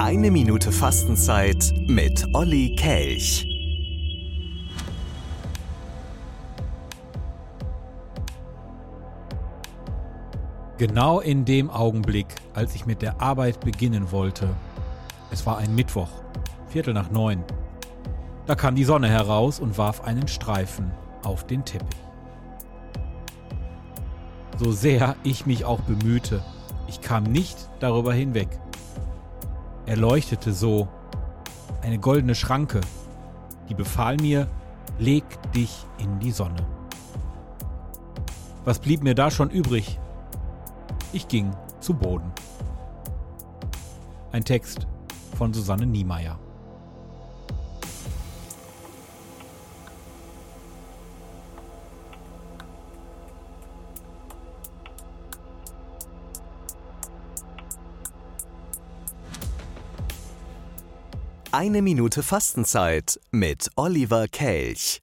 Eine Minute Fastenzeit mit Olli Kelch. Genau in dem Augenblick, als ich mit der Arbeit beginnen wollte, es war ein Mittwoch, Viertel nach neun, da kam die Sonne heraus und warf einen Streifen auf den Teppich. So sehr ich mich auch bemühte, ich kam nicht darüber hinweg. Er leuchtete so, eine goldene Schranke, die befahl mir, leg dich in die Sonne. Was blieb mir da schon übrig? Ich ging zu Boden. Ein Text von Susanne Niemeyer. Eine Minute Fastenzeit mit Oliver Kelch.